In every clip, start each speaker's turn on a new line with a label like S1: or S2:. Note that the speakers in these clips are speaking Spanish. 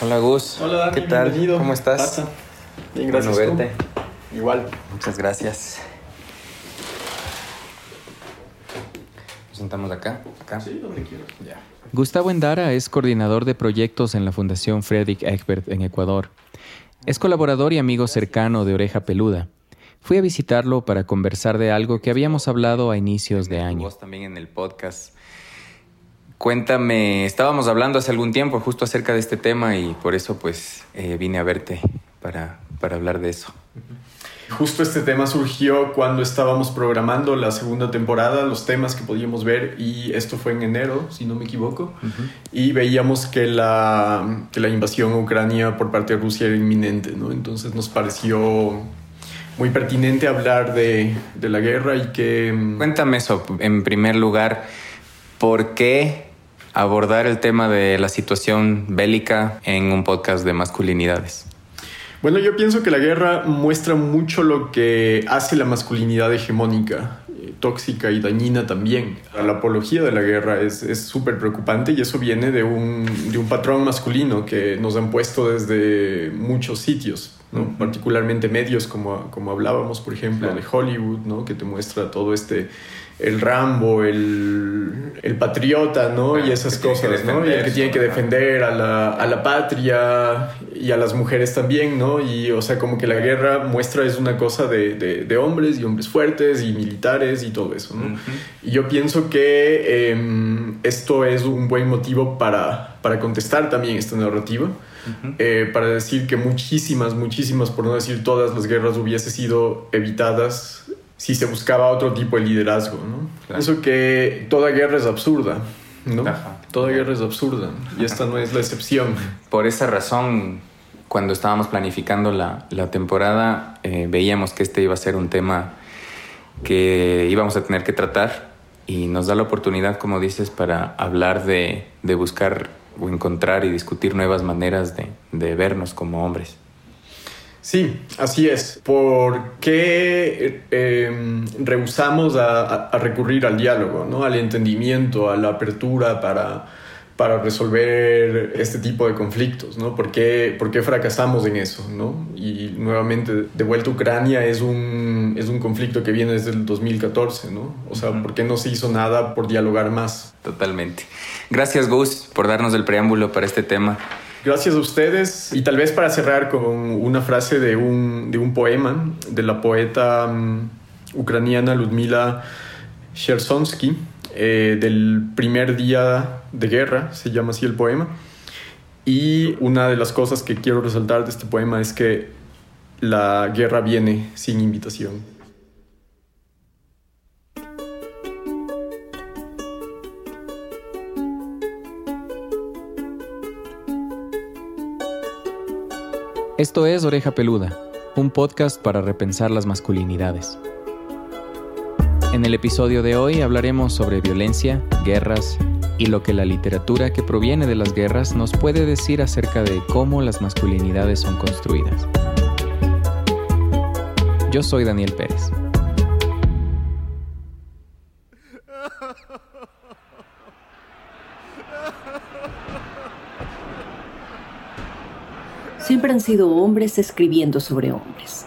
S1: Hola Gus.
S2: Hola Dani,
S1: ¿Qué tal?
S2: bienvenido.
S1: ¿Cómo estás?
S2: Pasa. Bien, gracias.
S1: Bueno
S2: ¿tú?
S1: verte.
S2: Igual.
S1: Muchas gracias. Nos sentamos acá. Acá.
S2: Sí, donde quieras.
S1: Ya.
S3: Gustavo Endara es coordinador de proyectos en la Fundación Friedrich Egbert en Ecuador. Es colaborador y amigo cercano de Oreja Peluda. Fui a visitarlo para conversar de algo que habíamos hablado a inicios de año.
S1: Vos también en el podcast. Cuéntame, estábamos hablando hace algún tiempo justo acerca de este tema y por eso pues eh, vine a verte para, para hablar de eso.
S2: Justo este tema surgió cuando estábamos programando la segunda temporada, los temas que podíamos ver, y esto fue en enero, si no me equivoco, y veíamos que la, que la invasión a Ucrania por parte de Rusia era inminente, ¿no? Entonces nos pareció muy pertinente hablar de, de la guerra y que... mm,
S1: Cuéntame eso, en primer lugar, ¿por qué abordar el tema de la situación bélica en un podcast de masculinidades?
S2: Bueno, yo pienso que la guerra muestra mucho lo que hace la masculinidad hegemónica, eh, tóxica y dañina también. La apología de la guerra es súper preocupante y eso viene de un, de un patrón masculino que nos han puesto desde muchos sitios, particularmente medios como, como hablábamos, por ejemplo,
S1: Claro.
S2: de Hollywood, ¿no? que te muestra todo este... El Rambo, el, el patriota, ¿no? Y esas cosas, ¿no? Y el que tiene que defender a la, a la patria y a las mujeres también, ¿no? Y, o sea, como que la guerra muestra es una cosa de, de- de hombres y hombres fuertes y militares y todo eso, ¿no? Y yo pienso que em, esto es un buen motivo para, para contestar también esta narrativa. Eh, para decir que muchísimas, muchísimas, por no decir todas las guerras hubiesen sido evitadas si se buscaba otro tipo de liderazgo, ¿no?
S1: Claro.
S2: Pienso que toda guerra es absurda, ¿no?
S1: Ajá.
S2: Toda guerra es absurda y esta no es la excepción.
S1: Por esa razón, cuando estábamos planificando la, la temporada, eh, veíamos que este iba a ser un tema que íbamos a tener que tratar y nos da la oportunidad, como dices, para hablar de, de buscar o encontrar y discutir nuevas maneras de, de vernos como hombres.
S2: Sí, así es. ¿Por qué eh, rehusamos a, recurrir al diálogo, ¿no? al entendimiento, a la apertura para, para resolver este tipo de conflictos? ¿no? ¿Por, qué, por qué fracasamos en eso? ¿no? Y nuevamente, de vuelta a Ucrania es un, es un conflicto que viene desde el 2014. ¿no? O sea. ¿por qué no se hizo nada por dialogar más?
S1: Totalmente. Gracias, Gus, por darnos el preámbulo para este tema.
S2: Gracias a ustedes. Y tal vez para cerrar con una frase de un, de un poema de la poeta mm, ucraniana Ludmila Shersonsky, eh, del primer día de guerra, se llama así el poema. Y una de las cosas que quiero resaltar de este poema es que la guerra viene sin invitación.
S3: Esto es Oreja Peluda, un podcast para repensar las masculinidades. En el episodio de hoy hablaremos sobre violencia, guerras y lo que la literatura que proviene de las guerras nos puede decir acerca de cómo las masculinidades son construidas. Yo soy Daniel Pérez.
S4: Siempre han sido hombres escribiendo sobre hombres.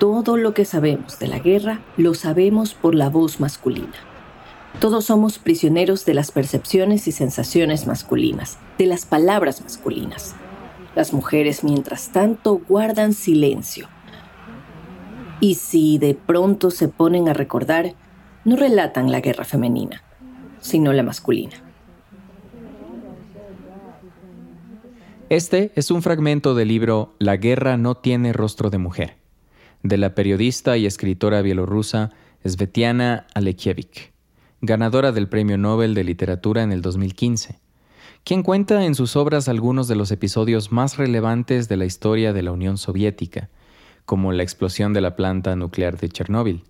S4: Todo lo que sabemos de la guerra lo sabemos por la voz masculina. Todos somos prisioneros de las percepciones y sensaciones masculinas, de las palabras masculinas. Las mujeres, mientras tanto, guardan silencio. Y si de pronto se ponen a recordar, no relatan la guerra femenina, sino la masculina.
S3: Este es un fragmento del libro La guerra no tiene rostro de mujer, de la periodista y escritora bielorrusa Svetiana Alekievich, ganadora del Premio Nobel de Literatura en el 2015, quien cuenta en sus obras algunos de los episodios más relevantes de la historia de la Unión Soviética, como la explosión de la planta nuclear de Chernóbil.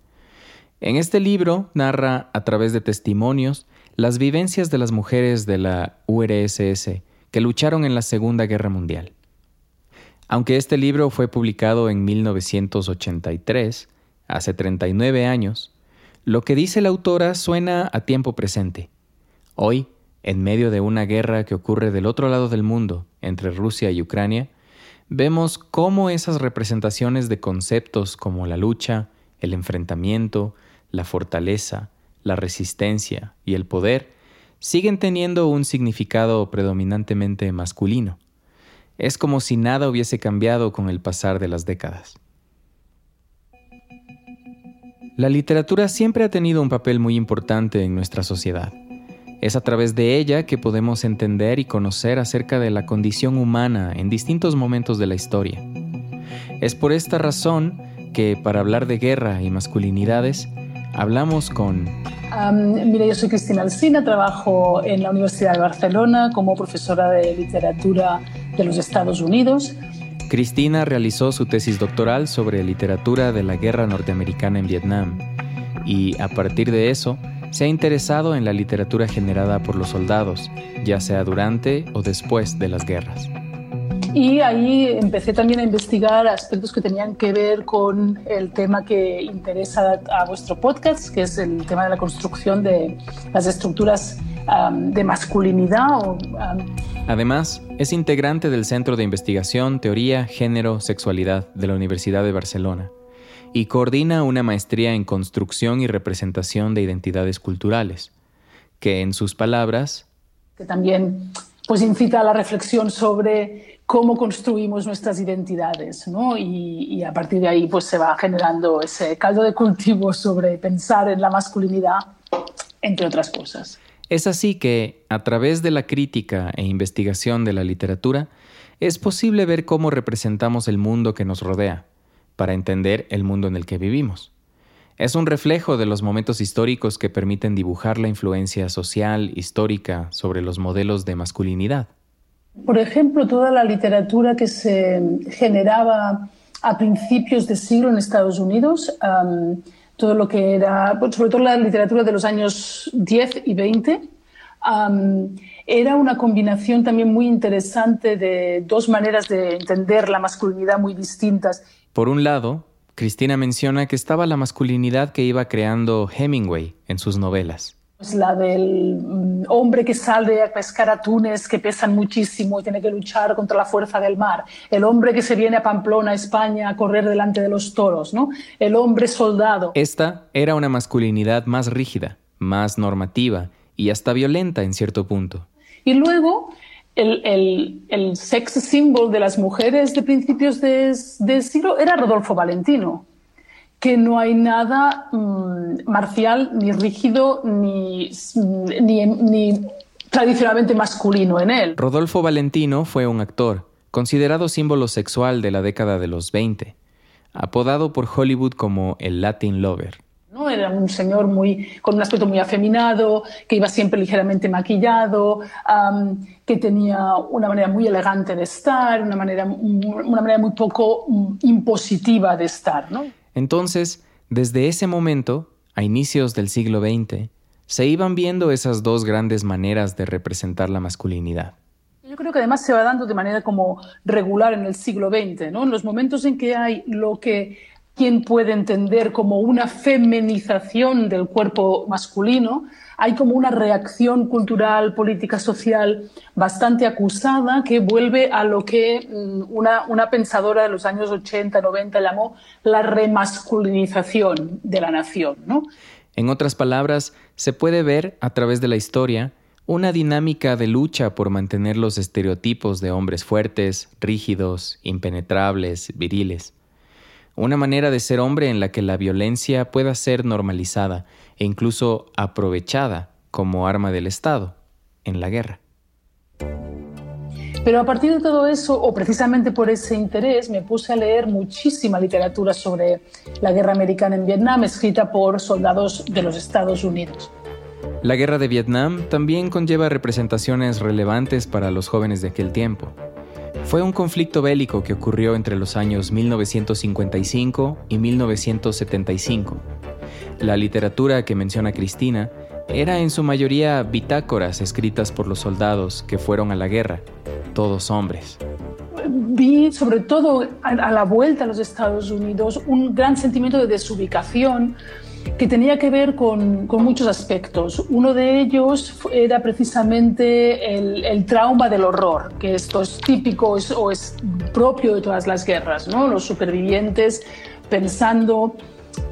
S3: En este libro narra, a través de testimonios, las vivencias de las mujeres de la URSS que lucharon en la Segunda Guerra Mundial. Aunque este libro fue publicado en 1983, hace 39 años, lo que dice la autora suena a tiempo presente. Hoy, en medio de una guerra que ocurre del otro lado del mundo, entre Rusia y Ucrania, vemos cómo esas representaciones de conceptos como la lucha, el enfrentamiento, la fortaleza, la resistencia y el poder siguen teniendo un significado predominantemente masculino. Es como si nada hubiese cambiado con el pasar de las décadas. La literatura siempre ha tenido un papel muy importante en nuestra sociedad. Es a través de ella que podemos entender y conocer acerca de la condición humana en distintos momentos de la historia. Es por esta razón que para hablar de guerra y masculinidades, hablamos con...
S5: mira, yo soy Cristina Alcina, trabajo en la Universidad de Barcelona como profesora de literatura de los Estados Unidos.
S3: Cristina realizó su tesis doctoral sobre literatura de la guerra norteamericana en Vietnam y a partir de eso se ha interesado en la literatura generada por los soldados, ya sea durante o después de las guerras.
S5: Y ahí empecé también a investigar aspectos que tenían que ver con el tema que interesa a vuestro podcast, que es el tema de la construcción de las estructuras de masculinidad.
S3: Además, es integrante del Centro de Investigación, Teoría, Género, Sexualidad de la Universidad de Barcelona y coordina una maestría en construcción y representación de identidades culturales, que en sus palabras...
S5: Que también pues incita a la reflexión sobre cómo construimos nuestras identidades, ¿no? Y, a partir de ahí pues se va generando ese caldo de cultivo sobre pensar en la masculinidad, entre otras cosas.
S3: Es así que, a través de la crítica e investigación de la literatura, es posible ver cómo representamos el mundo que nos rodea, para entender el mundo en el que vivimos. Es un reflejo de los momentos históricos que permiten dibujar la influencia social, histórica, sobre los modelos de masculinidad.
S5: Por ejemplo, toda la literatura que se generaba a principios de siglo en Estados Unidos, todo lo que era, sobre todo la literatura de los años 10 y 20, era una combinación también muy interesante de dos maneras de entender la masculinidad muy distintas.
S3: Por un lado, Cristina menciona que estaba la masculinidad que iba creando Hemingway en sus novelas.
S5: Pues la del mm, hombre que sale a pescar atunes que pesan muchísimo y tiene que luchar contra la fuerza del mar. El hombre que se viene a Pamplona, España, a correr delante de los toros, ¿no? El hombre soldado.
S3: Esta era una masculinidad más rígida, más normativa y hasta violenta en cierto punto.
S5: Y luego el, el, sex symbol de las mujeres de principios del de siglo era Rodolfo Valentino, que no hay nada mm, marcial, ni rígido, ni, ni, ni tradicionalmente masculino en él.
S3: Rodolfo Valentino fue un actor, considerado símbolo sexual de la década de los 20, apodado por Hollywood como el Latin Lover.
S5: ¿no? Era un señor muy, con un aspecto muy afeminado, que iba siempre ligeramente maquillado, que tenía una manera muy elegante de estar, una manera, una manera muy poco mm, impositiva de estar. ¿no?
S3: Entonces, desde ese momento, a inicios del siglo XX, se iban viendo esas dos grandes maneras de representar la masculinidad.
S5: Yo creo que además se va dando de manera como regular en el siglo XX, ¿no? En los momentos en que hay lo que quien puede entender como una feminización del cuerpo masculino, hay como una reacción cultural, política, social bastante acusada que vuelve a lo que mm, una, una pensadora de los años 80, 90 llamó la remasculinización de la nación. ¿no?
S3: En otras palabras, se puede ver a través de la historia una dinámica de lucha por mantener los estereotipos de hombres fuertes, rígidos, impenetrables, viriles una manera de ser hombre en la que la violencia pueda ser normalizada e incluso aprovechada como arma del Estado en la guerra.
S5: Pero a partir de todo eso, o precisamente por ese interés, me puse a leer muchísima literatura sobre la guerra americana en Vietnam, escrita por soldados de los Estados Unidos.
S3: La guerra de Vietnam también conlleva representaciones relevantes para los jóvenes de aquel tiempo. Fue un conflicto bélico que ocurrió entre los años 1955 y 1975. La literatura que menciona Cristina era en su mayoría bitácoras escritas por los soldados que fueron a la guerra, todos hombres.
S5: Vi sobre todo a la vuelta a los Estados Unidos un gran sentimiento de desubicación que tenía que ver con, muchos aspectos. Uno de ellos era precisamente el, trauma del horror, que esto es típico o es propio de todas las guerras, ¿no? Los supervivientes pensando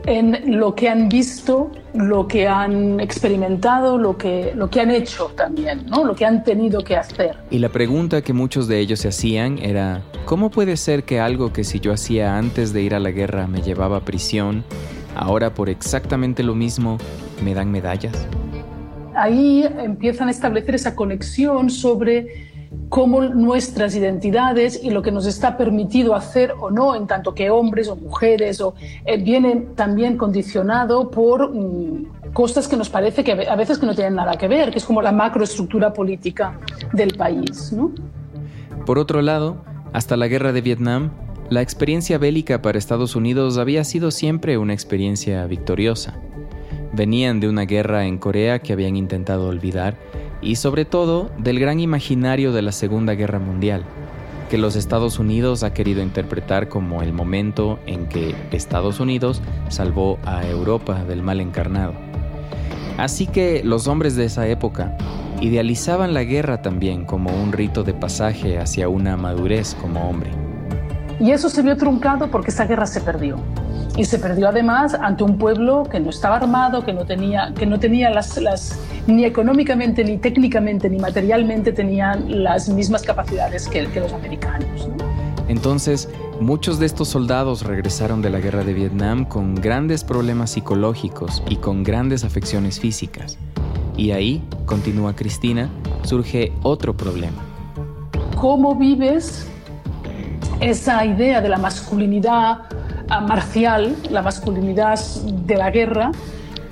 S5: en lo que han visto, lo que han experimentado, lo que, lo que han hecho también, ¿no? lo que han tenido que hacer.
S3: Y la pregunta que muchos de ellos se hacían era, ¿cómo puede ser que algo que si yo hacía antes de ir a la guerra me llevaba a prisión, ahora por exactamente lo mismo me dan medallas?
S5: Ahí empiezan a establecer esa conexión sobre cómo nuestras identidades y lo que nos está permitido hacer o no, en tanto que hombres o mujeres, o, eh, vienen también condicionado por mm, cosas que nos parece que a veces que no tienen nada que ver, que es como la macroestructura política del país.
S3: Por otro lado, hasta la guerra de Vietnam, la experiencia bélica para Estados Unidos había sido siempre una experiencia victoriosa. Venían de una guerra en Corea que habían intentado olvidar y sobre todo del gran imaginario de la Segunda Guerra Mundial, que los Estados Unidos ha querido interpretar como el momento en que Estados Unidos salvó a Europa del mal encarnado. Así que los hombres de esa época idealizaban la guerra también como un rito de pasaje hacia una madurez como hombre.
S5: Y eso se vio truncado porque esa guerra se perdió y se perdió además ante un pueblo que no estaba armado, que no tenía, que no tenía las, las, ni económicamente, ni técnicamente, ni materialmente tenían las mismas capacidades que, que los americanos.
S3: Entonces, muchos de estos soldados regresaron de la guerra de Vietnam con grandes problemas psicológicos y con grandes afecciones físicas. Y ahí, continúa Cristina, surge otro problema.
S5: ¿Cómo vives esa idea de la masculinidad marcial, la masculinidad de la guerra,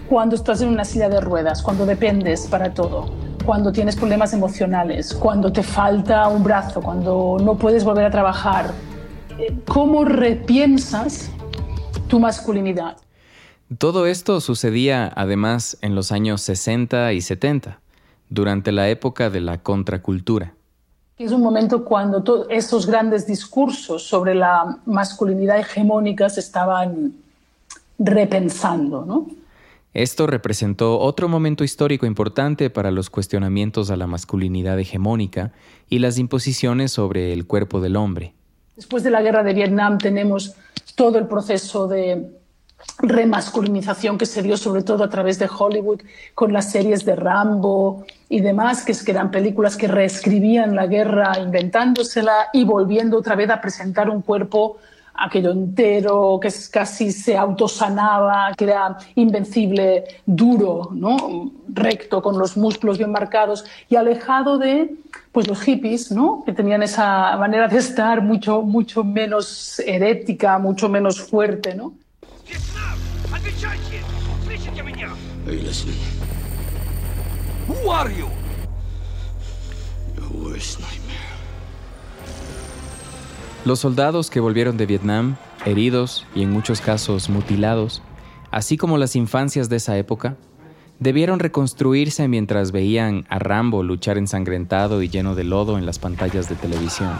S5: cuando estás en una silla de ruedas, cuando dependes para todo, cuando tienes problemas emocionales, cuando te falta un brazo, cuando no puedes volver a trabajar. Eh, ¿Cómo repiensas tu masculinidad?
S3: Todo esto sucedía además en los años 60 y 70, durante la época de la contracultura.
S5: Es un momento cuando todos esos grandes discursos sobre la masculinidad hegemónica se estaban repensando, ¿no?
S3: Esto representó otro momento histórico importante para los cuestionamientos a la masculinidad hegemónica y las imposiciones sobre el cuerpo del hombre.
S5: Después de la guerra de Vietnam tenemos todo el proceso de remasculinización que se dio sobre todo a través de Hollywood con las series de Rambo y demás, que, eran películas que reescribían la guerra inventándosela y volviendo otra vez a presentar un cuerpo aquello entero, que casi se autosanaba, que era invencible, duro, ¿no? recto, con los músculos bien marcados y alejado de pues, los hippies, ¿no? que tenían esa manera de estar mucho, mucho menos herética, mucho menos fuerte. ¿no?
S3: Los soldados que volvieron de Vietnam, heridos y en muchos casos mutilados, así como las infancias de esa época, debieron reconstruirse mientras veían a Rambo luchar ensangrentado y lleno de lodo en las pantallas de televisión.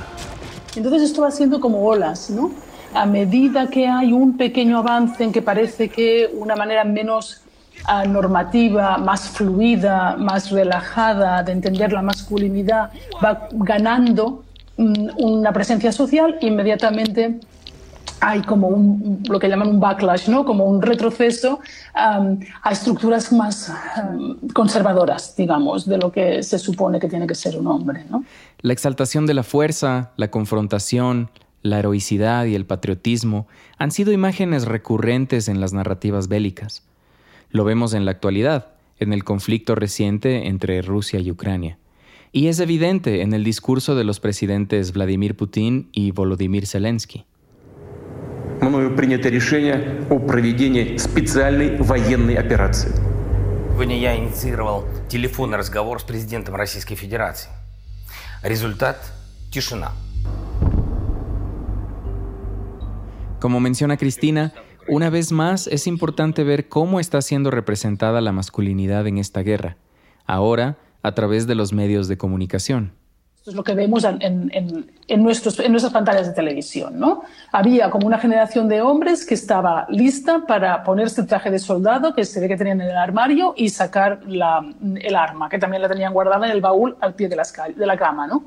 S5: Entonces esto va siendo como olas, ¿no? A medida que hay un pequeño avance en que parece que una manera menos normativa, más fluida, más relajada de entender la masculinidad va ganando mm, una presencia social, inmediatamente hay como un, lo que llaman un backlash, ¿no? como un retroceso a estructuras más conservadoras, digamos, de lo que se supone que tiene que ser un hombre.
S3: La exaltación de la fuerza, la confrontación, la heroicidad y el patriotismo han sido imágenes recurrentes en las narrativas bélicas. Lo vemos en la actualidad, en el conflicto reciente entre Rusia y Ucrania. Y es evidente en el discurso de los presidentes Vladimir Putin y Volodymyr Zelensky.
S6: Мною принято решение о проведении специальной военной операции.
S7: Сегодня я инициировал телефонный разговор с президентом Российской Федерации. Результат – тишина.
S3: Como menciona Cristina, una vez más es importante ver cómo está siendo representada la masculinidad en esta guerra, ahora a través de los medios de comunicación.
S5: Esto es lo que vemos en, en, nuestras pantallas de televisión. ¿no? Había como una generación de hombres que estaba lista para ponerse el traje de soldado que se ve que tenían en el armario y sacar el arma, que también la tenían guardada en el baúl al pie de la, de la cama. ¿no?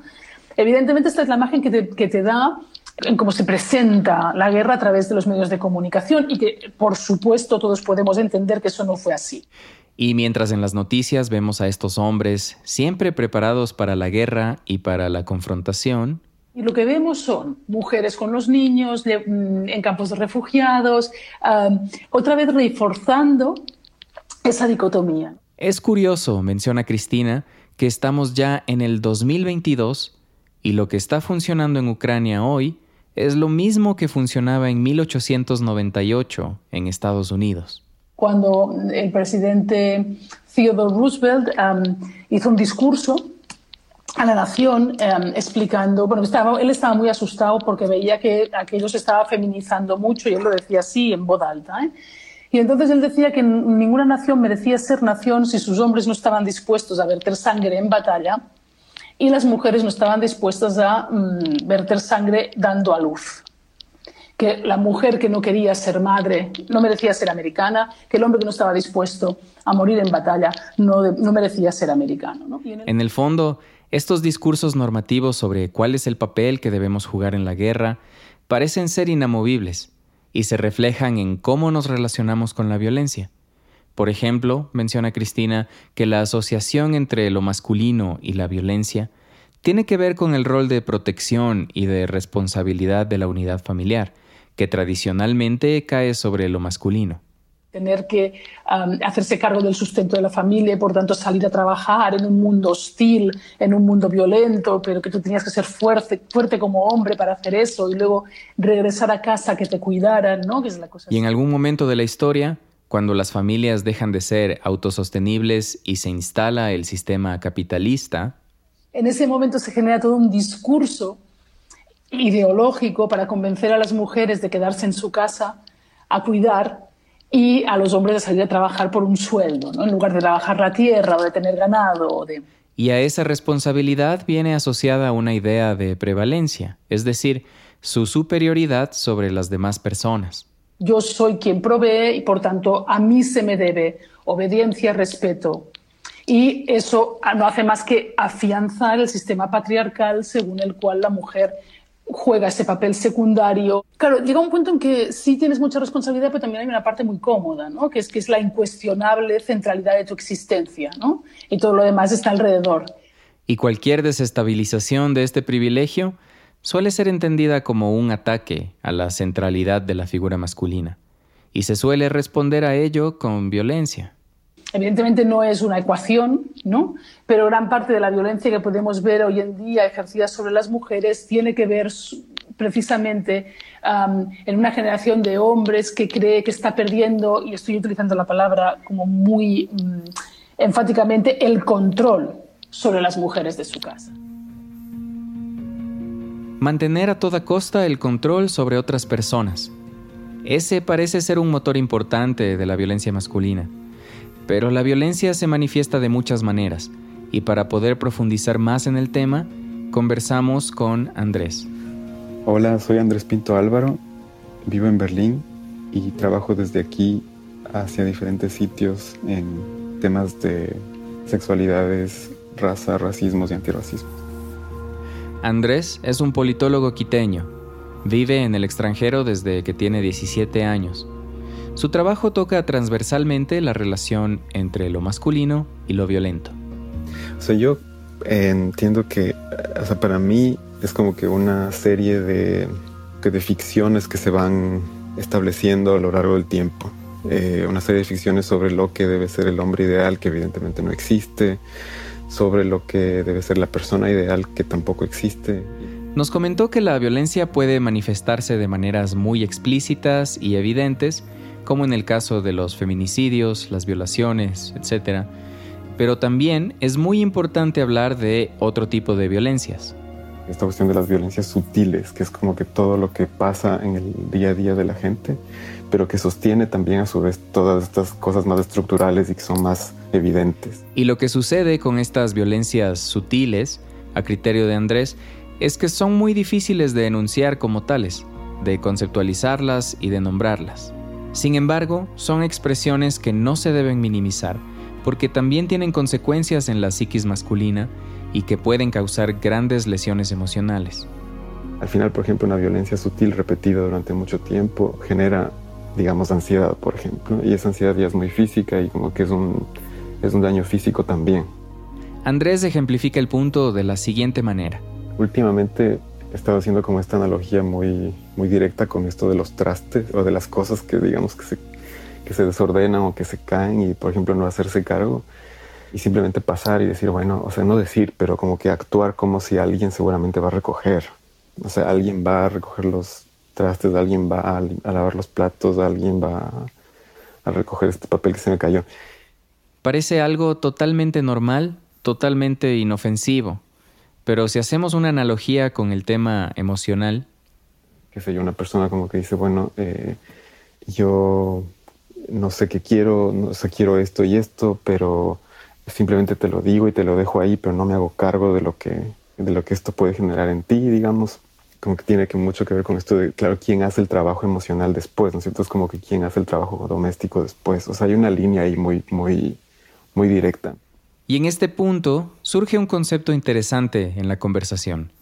S5: Evidentemente, esta es la imagen que te, que te da en cómo se presenta la guerra a través de los medios de comunicación y que, por supuesto, todos podemos entender que eso no fue así.
S3: Y mientras en las noticias vemos a estos hombres siempre preparados para la guerra y para la confrontación,
S5: y lo que vemos son mujeres con los niños mm, en campos de refugiados, otra vez reforzando esa dicotomía.
S3: Es curioso, menciona Cristina, que estamos ya en el 2022 y lo que está funcionando en Ucrania hoy es lo mismo que funcionaba en 1898 en Estados Unidos
S5: cuando el presidente Theodore Roosevelt um, hizo un discurso a la nación um, explicando, bueno, estaba, él estaba muy asustado porque veía que aquello se estaba feminizando mucho y él lo decía así en voz alta. ¿eh? Y entonces él decía que ninguna nación merecía ser nación si sus hombres no estaban dispuestos a verter sangre en batalla y las mujeres no estaban dispuestas a mm, verter sangre dando a luz que la mujer que no quería ser madre no merecía ser americana, que el hombre que no estaba dispuesto a morir en batalla no, no merecía ser americano.
S3: En el fondo, estos discursos normativos sobre cuál es el papel que debemos jugar en la guerra parecen ser inamovibles y se reflejan en cómo nos relacionamos con la violencia. Por ejemplo, menciona Cristina que la asociación entre lo masculino y la violencia tiene que ver con el rol de protección y de responsabilidad de la unidad familiar, que tradicionalmente cae sobre lo masculino.
S5: Tener que hacerse cargo del sustento de la familia y por tanto salir a trabajar en un mundo hostil, en un mundo violento, pero que tú tenías que ser fuerte, fuerte como hombre para hacer eso y luego regresar a casa que te cuidaran, ¿no? Que es la cosa
S3: y en algún momento de la historia, cuando las familias dejan de ser autosostenibles y se instala el sistema capitalista,
S5: en ese momento se genera todo un discurso ideológico para convencer a las mujeres de quedarse en su casa a cuidar y a los hombres de salir a trabajar por un sueldo, ¿no? en lugar de trabajar la tierra o de tener ganado. O de...
S3: Y a esa responsabilidad viene asociada una idea de prevalencia, es decir, su superioridad sobre las demás personas.
S5: Yo soy quien provee y por tanto a mí se me debe obediencia, respeto. Y eso no hace más que afianzar el sistema patriarcal según el cual la mujer juega ese papel secundario. Claro, llega un punto en que sí tienes mucha responsabilidad, pero también hay una parte muy cómoda, ¿no? que, es, que es la incuestionable centralidad de tu existencia, ¿no? y todo lo demás está alrededor.
S3: Y cualquier desestabilización de este privilegio suele ser entendida como un ataque a la centralidad de la figura masculina, y se suele responder a ello con violencia.
S5: Evidentemente no es una ecuación, ¿no? pero gran parte de la violencia que podemos ver hoy en día ejercida sobre las mujeres tiene que ver precisamente en una generación de hombres que cree que está perdiendo, y estoy utilizando la palabra como muy mm, enfáticamente, el control sobre las mujeres de su casa.
S3: Mantener a toda costa el control sobre otras personas. Ese parece ser un motor importante de la violencia masculina. Pero la violencia se manifiesta de muchas maneras y para poder profundizar más en el tema, conversamos con Andrés.
S8: Hola, soy Andrés Pinto Álvaro, vivo en Berlín y trabajo desde aquí hacia diferentes sitios en temas de sexualidades, raza, racismos y antirracismo.
S3: Andrés es un politólogo quiteño. Vive en el extranjero desde que tiene 17 años. Su trabajo toca transversalmente la relación entre lo masculino y lo violento.
S8: O sea, yo entiendo que, o sea, para mí es como que una serie de, de ficciones que se van estableciendo a lo largo del tiempo. Eh, una serie de ficciones sobre lo que debe ser el hombre ideal, que evidentemente no existe, sobre lo que debe ser la persona ideal, que tampoco existe.
S3: Nos comentó que la violencia puede manifestarse de maneras muy explícitas y evidentes, como en el caso de los feminicidios, las violaciones, etc. Pero también es muy importante hablar de otro tipo de violencias.
S8: Esta cuestión de las violencias sutiles, que es como que todo lo que pasa en el día a día de la gente, pero que sostiene también a su vez todas estas cosas más estructurales y que son más evidentes.
S3: Y lo que sucede con estas violencias sutiles a criterio de Andrés, es que son muy difíciles de enunciar como tales, de conceptualizarlas y de nombrarlas. Sin embargo, son expresiones que no se deben minimizar, porque también tienen consecuencias en la psiquis masculina y que pueden causar grandes lesiones emocionales.
S8: Al final, por ejemplo, una violencia sutil repetida durante mucho tiempo genera, digamos, ansiedad, por ejemplo, y esa ansiedad ya es muy física y como que es un, es un daño físico también.
S3: Andrés ejemplifica el punto de la siguiente manera.
S8: Últimamente he estado haciendo como esta analogía muy, muy directa con esto de los trastes o de las cosas que digamos que se, que se desordenan o que se caen y por ejemplo no hacerse cargo y simplemente pasar y decir, bueno, o sea, no decir, pero como que actuar como si alguien seguramente va a recoger. O sea, alguien va a recoger los trastes, alguien va a, a lavar los platos, alguien va a recoger este papel que se me cayó.
S3: Parece algo totalmente normal, totalmente inofensivo. Pero si hacemos una analogía con el tema emocional.
S8: Que sé yo, una persona como que dice, bueno, eh, yo no sé qué quiero, no sé, quiero esto y esto, pero simplemente te lo digo y te lo dejo ahí, pero no me hago cargo de lo que, de lo que esto puede generar en ti, digamos. Como que tiene que mucho que ver con esto de, claro, quién hace el trabajo emocional después, ¿no es cierto? Es como que quién hace el trabajo doméstico después. O sea, hay una línea ahí muy, muy, muy directa.
S3: Y en este punto surge un concepto interesante en la conversación.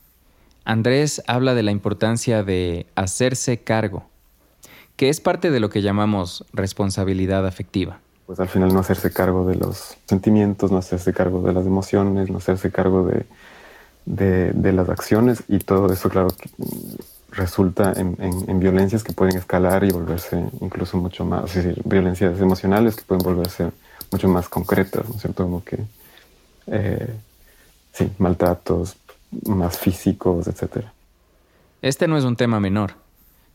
S3: Andrés habla de la importancia de hacerse cargo, que es parte de lo que llamamos responsabilidad afectiva.
S8: Pues al final no hacerse cargo de los sentimientos, no hacerse cargo de las emociones, no hacerse cargo de, de, las acciones y todo eso, claro, resulta en, en, violencias que pueden escalar y volverse incluso mucho más, es decir, violencias emocionales que pueden volverse mucho más concretas, ¿no es cierto? Como que, eh, sí, maltratos más físicos, etc.
S3: Este no es un tema menor,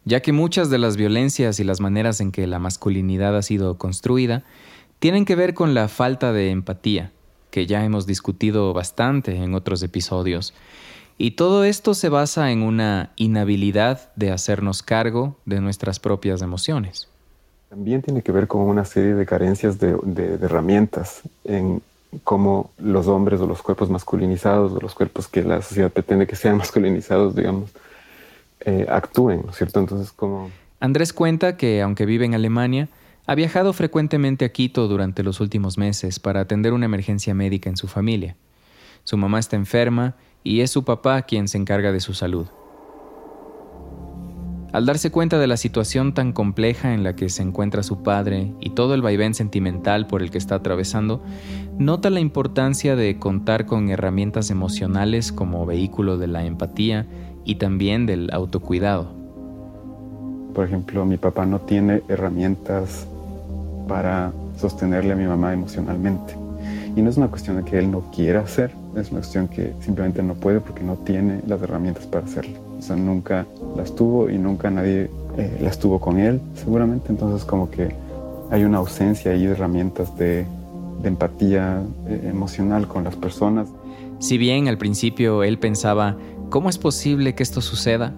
S3: ya que muchas de las violencias y las maneras en que la masculinidad ha sido construida tienen que ver con la falta de empatía, que ya hemos discutido bastante en otros episodios. Y todo esto se basa en una inhabilidad de hacernos cargo de nuestras propias emociones.
S8: También tiene que ver con una serie de carencias de, herramientas en cómo los hombres o los cuerpos masculinizados o los cuerpos que la sociedad pretende que sean masculinizados, digamos, eh, actúen, cierto? Entonces, como...
S3: Andrés cuenta que, aunque vive en Alemania, ha viajado frecuentemente a Quito durante los últimos meses para atender una emergencia médica en su familia. Su mamá está enferma y es su papá quien se encarga de su salud. Al darse cuenta de la situación tan compleja en la que se encuentra su padre y todo el vaivén sentimental por el que está atravesando, nota la importancia de contar con herramientas emocionales como vehículo de la empatía y también del autocuidado.
S8: Por ejemplo, mi papá no tiene herramientas para sostenerle a mi mamá emocionalmente. Y no es una cuestión de que él no quiera hacer, es una cuestión que simplemente no puede porque no tiene las herramientas para hacerlo. O sea, nunca las tuvo y nunca nadie eh, las tuvo con él, seguramente. Entonces, como que hay una ausencia ahí de herramientas de, empatía eh, emocional con las personas.
S3: Si bien al principio él pensaba, ¿cómo es posible que esto suceda?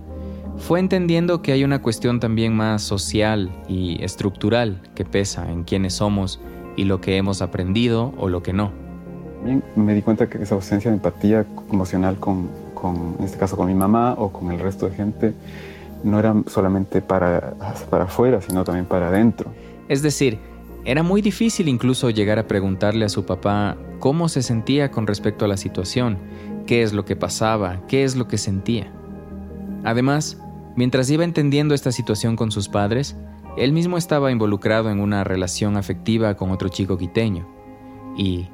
S3: Fue entendiendo que hay una cuestión también más social y estructural que pesa en quiénes somos y lo que hemos aprendido o lo que no.
S8: Bien, me di cuenta que esa ausencia de empatía emocional con, con, en este caso con mi mamá o con el resto de gente, no era solamente para, para afuera, sino también para adentro.
S3: Es decir, era muy difícil incluso llegar a preguntarle a su papá cómo se sentía con respecto a la situación, qué es lo que pasaba, qué es lo que sentía. Además, mientras iba entendiendo esta situación con sus padres, él mismo estaba involucrado en una relación afectiva con otro chico quiteño. Y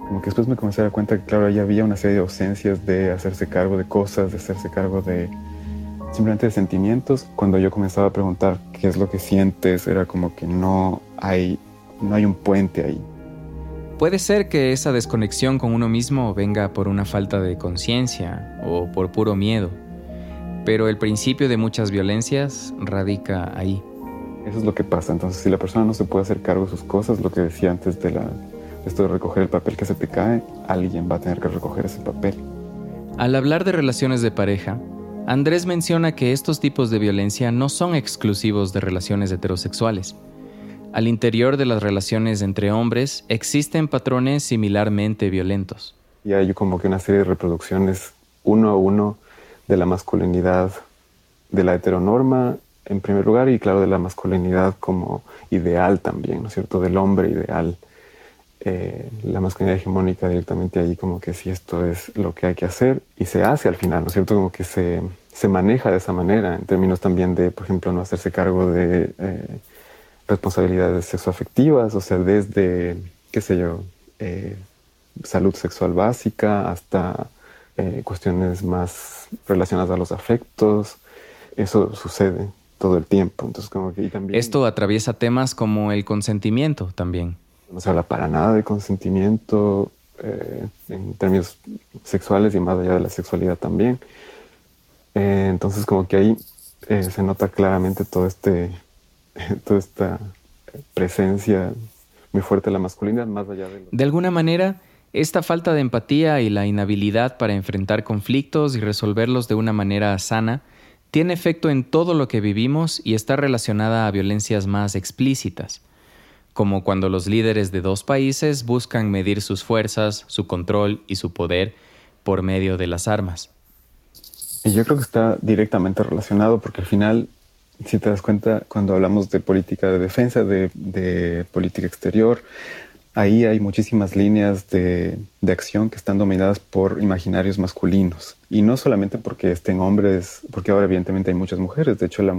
S8: como que después me comencé a dar cuenta que, claro, ya había una serie de ausencias de hacerse cargo de cosas, de hacerse cargo de simplemente de sentimientos. Cuando yo comenzaba a preguntar qué es lo que sientes, era como que no hay, no hay un puente ahí.
S3: Puede ser que esa desconexión con uno mismo venga por una falta de conciencia o por puro miedo, pero el principio de muchas violencias radica ahí.
S8: Eso es lo que pasa. Entonces, si la persona no se puede hacer cargo de sus cosas, lo que decía antes de la esto de recoger el papel que se te cae, alguien va a tener que recoger ese papel.
S3: Al hablar de relaciones de pareja, Andrés menciona que estos tipos de violencia no son exclusivos de relaciones heterosexuales. Al interior de las relaciones entre hombres existen patrones similarmente violentos.
S8: Y hay como que una serie de reproducciones uno a uno de la masculinidad de la heteronorma en primer lugar y claro de la masculinidad como ideal también, ¿no es cierto? Del hombre ideal. Eh, la masculinidad hegemónica directamente ahí como que si esto es lo que hay que hacer y se hace al final, ¿no es cierto? Como que se, se maneja de esa manera en términos también de, por ejemplo, no hacerse cargo de eh, responsabilidades sexoafectivas, o sea, desde, qué sé yo, eh, salud sexual básica hasta cuestiones más relacionadas a los afectos. Eso sucede todo el tiempo. Entonces, como que también...
S3: Esto atraviesa temas como el consentimiento también.
S8: No se habla para nada de consentimiento eh, en términos sexuales y más allá de la sexualidad también. Eh, entonces, como que ahí eh, se nota claramente todo este, toda esta presencia muy fuerte de la masculinidad, más allá de...
S3: De alguna manera, esta falta de empatía y la inhabilidad para enfrentar conflictos y resolverlos de una manera sana tiene efecto en todo lo que vivimos y está relacionada a violencias más explícitas, como cuando los líderes de dos países buscan medir sus fuerzas, su control y su poder por medio de las armas.
S8: Y yo creo que está directamente relacionado porque al final, si te das cuenta, cuando hablamos de política de defensa, de, de política exterior, ahí hay muchísimas líneas de, acción que están dominadas por imaginarios masculinos. Y no solamente porque estén hombres, porque ahora evidentemente hay muchas mujeres. De hecho, la,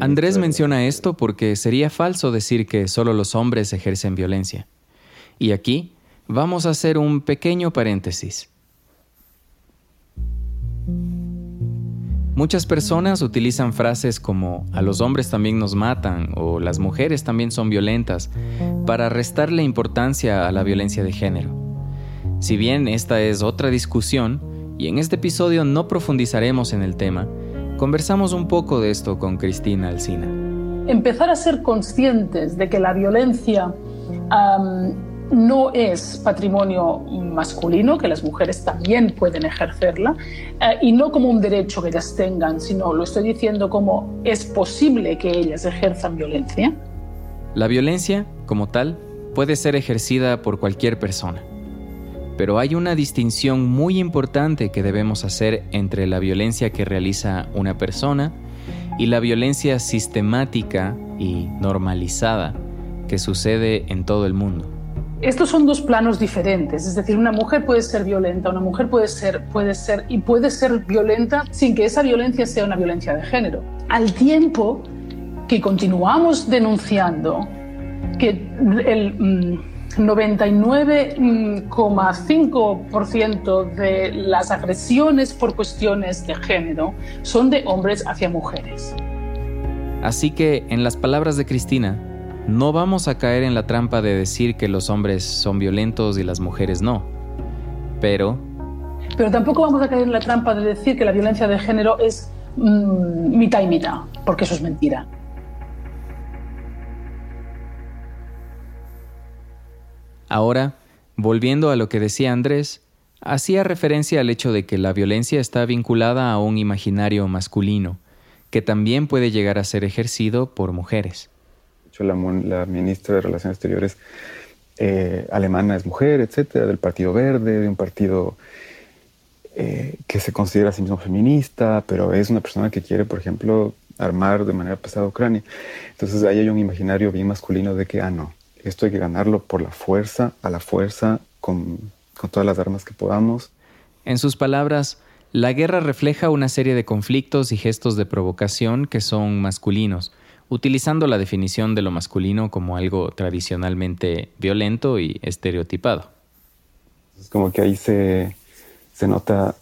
S3: Andrés menciona esto porque sería falso decir que solo los hombres ejercen violencia. Y aquí vamos a hacer un pequeño paréntesis. Muchas personas utilizan frases como a los hombres también nos matan o las mujeres también son violentas para restarle importancia a la violencia de género. Si bien esta es otra discusión, y en este episodio no profundizaremos en el tema, conversamos un poco de esto con Cristina Alcina.
S5: Empezar a ser conscientes de que la violencia no es patrimonio masculino, que las mujeres también pueden ejercerla, eh, y no como un derecho que ellas tengan, sino lo estoy diciendo como es posible que ellas ejerzan violencia.
S3: La violencia, como tal, puede ser ejercida por cualquier persona. Pero hay una distinción muy importante que debemos hacer entre la violencia que realiza una persona y la violencia sistemática y normalizada que sucede en todo el mundo.
S5: Estos son dos planos diferentes, es decir, una mujer puede ser violenta, una mujer puede ser, puede ser y puede ser violenta sin que esa violencia sea una violencia de género. Al tiempo que continuamos denunciando que el 99,5% mm, de las agresiones por cuestiones de género son de hombres hacia mujeres.
S3: Así que, en las palabras de Cristina, no vamos a caer en la trampa de decir que los hombres son violentos y las mujeres no. Pero...
S5: Pero tampoco vamos a caer en la trampa de decir que la violencia de género es mm, mitad y mitad, porque eso es mentira.
S3: Ahora, volviendo a lo que decía Andrés, hacía referencia al hecho de que la violencia está vinculada a un imaginario masculino, que también puede llegar a ser ejercido por mujeres
S8: la, ministra de Relaciones Exteriores eh, alemana es mujer, etcétera, del Partido Verde, de un partido eh, que se considera a sí mismo feminista, pero es una persona que quiere, por ejemplo, armar de manera pesada Ucrania. Entonces ahí hay un imaginario bien masculino de que, ah, no, esto hay que ganarlo por la fuerza, a la fuerza, con, con todas las armas que podamos.
S3: En sus palabras, la guerra refleja una serie de conflictos y gestos de provocación que son masculinos, utilizando la definición de lo masculino como algo tradicionalmente violento y estereotipado.
S8: Es como que ahí se, se nota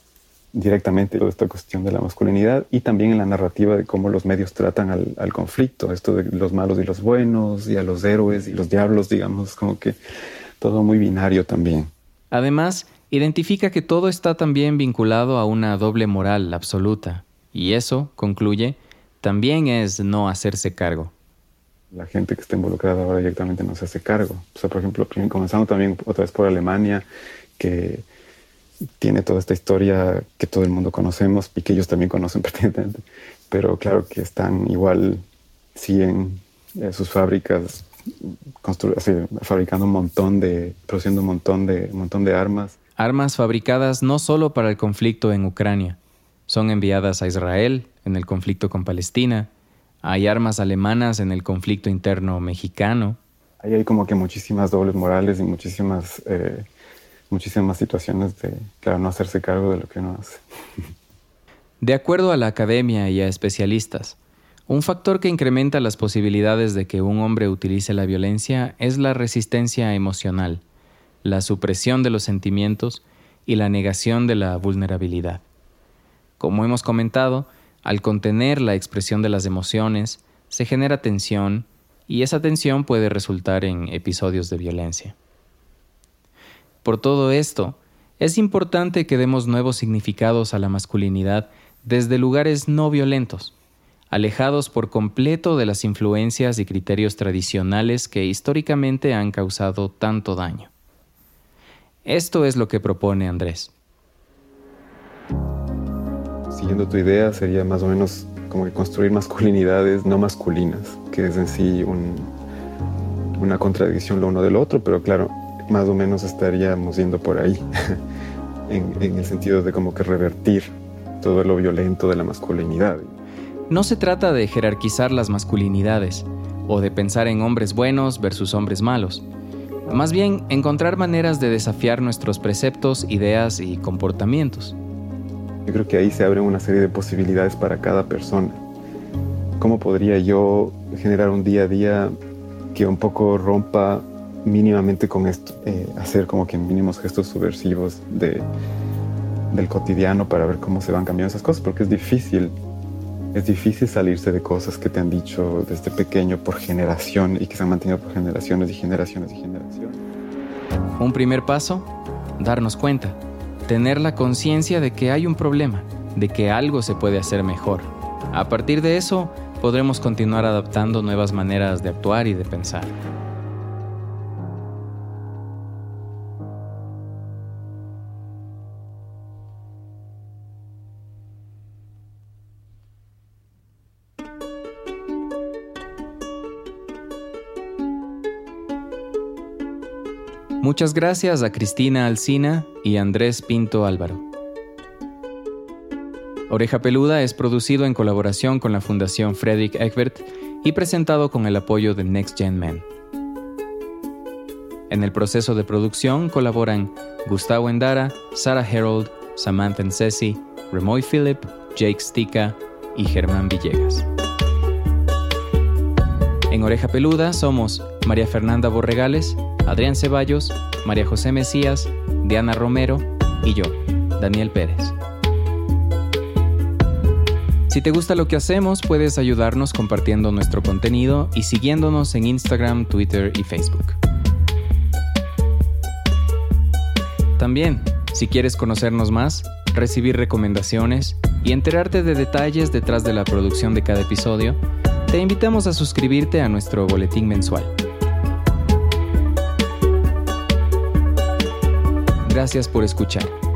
S8: directamente toda esta cuestión de la masculinidad y también en la narrativa de cómo los medios tratan al, al, conflicto, esto de los malos y los buenos y a los héroes y los diablos, digamos, como que todo muy binario también.
S3: Además, identifica que todo está también vinculado a una doble moral absoluta, y eso, concluye, también es no hacerse cargo.
S8: La gente que está involucrada ahora directamente no se hace cargo. O sea, por ejemplo, comenzando también otra vez por Alemania, que tiene toda esta historia que todo el mundo conocemos y que ellos también conocen pertinentemente. Pero claro que están igual, siguen eh, sus fábricas fabricando un montón de, produciendo un montón de, un montón de armas.
S3: armas fabricadas no solo para el conflicto en Ucrania, son enviadas a Israel en el conflicto con Palestina, hay armas alemanas en el conflicto interno mexicano.
S8: Ahí hay como que muchísimas dobles morales y muchísimas, eh, muchísimas situaciones de, claro, no hacerse cargo de lo que uno hace.
S3: De acuerdo a la academia y a especialistas, un factor que incrementa las posibilidades de que un hombre utilice la violencia es la resistencia emocional, la supresión de los sentimientos y la negación de la vulnerabilidad. Como hemos comentado, al contener la expresión de las emociones, se genera tensión y esa tensión puede resultar en episodios de violencia. Por todo esto, es importante que demos nuevos significados a la masculinidad desde lugares no violentos, alejados por completo de las influencias y criterios tradicionales que históricamente han causado tanto daño. Esto es lo que propone Andrés.
S8: Siguiendo tu idea, sería más o menos como que construir masculinidades no masculinas, que es en sí una contradicción lo uno del otro, pero claro, más o menos estaríamos yendo por ahí, en, en el sentido de como que revertir todo lo violento de la masculinidad.
S3: No se trata de jerarquizar las masculinidades o de pensar en hombres buenos versus hombres malos. Más bien, encontrar maneras de desafiar nuestros preceptos, ideas y comportamientos.
S8: Yo creo que ahí se abren una serie de posibilidades para cada persona. ¿Cómo podría yo generar un día a día que un poco rompa mínimamente con esto? Eh, hacer como que mínimos gestos subversivos de, del cotidiano para ver cómo se van cambiando esas cosas, porque es difícil. Es difícil salirse de cosas que te han dicho desde pequeño por generación y que se han mantenido por generaciones y generaciones y generaciones.
S3: Un primer paso, darnos cuenta, tener la conciencia de que hay un problema, de que algo se puede hacer mejor. A partir de eso, podremos continuar adaptando nuevas maneras de actuar y de pensar. Muchas gracias a Cristina Alcina y Andrés Pinto Álvaro. Oreja Peluda es producido en colaboración con la Fundación Frederick Egbert y presentado con el apoyo de Next Gen Men. En el proceso de producción colaboran Gustavo Endara, Sarah Herold, Samantha Ncesi, Remoy Philip, Jake Stika y Germán Villegas. En Oreja Peluda somos María Fernanda Borregales, Adrián Ceballos, María José Mesías, Diana Romero y yo, Daniel Pérez. Si te gusta lo que hacemos, puedes ayudarnos compartiendo nuestro contenido y siguiéndonos en Instagram, Twitter y Facebook. También, si quieres conocernos más, recibir recomendaciones y enterarte de detalles detrás de la producción de cada episodio, te invitamos a suscribirte a nuestro boletín mensual. Gracias por escuchar.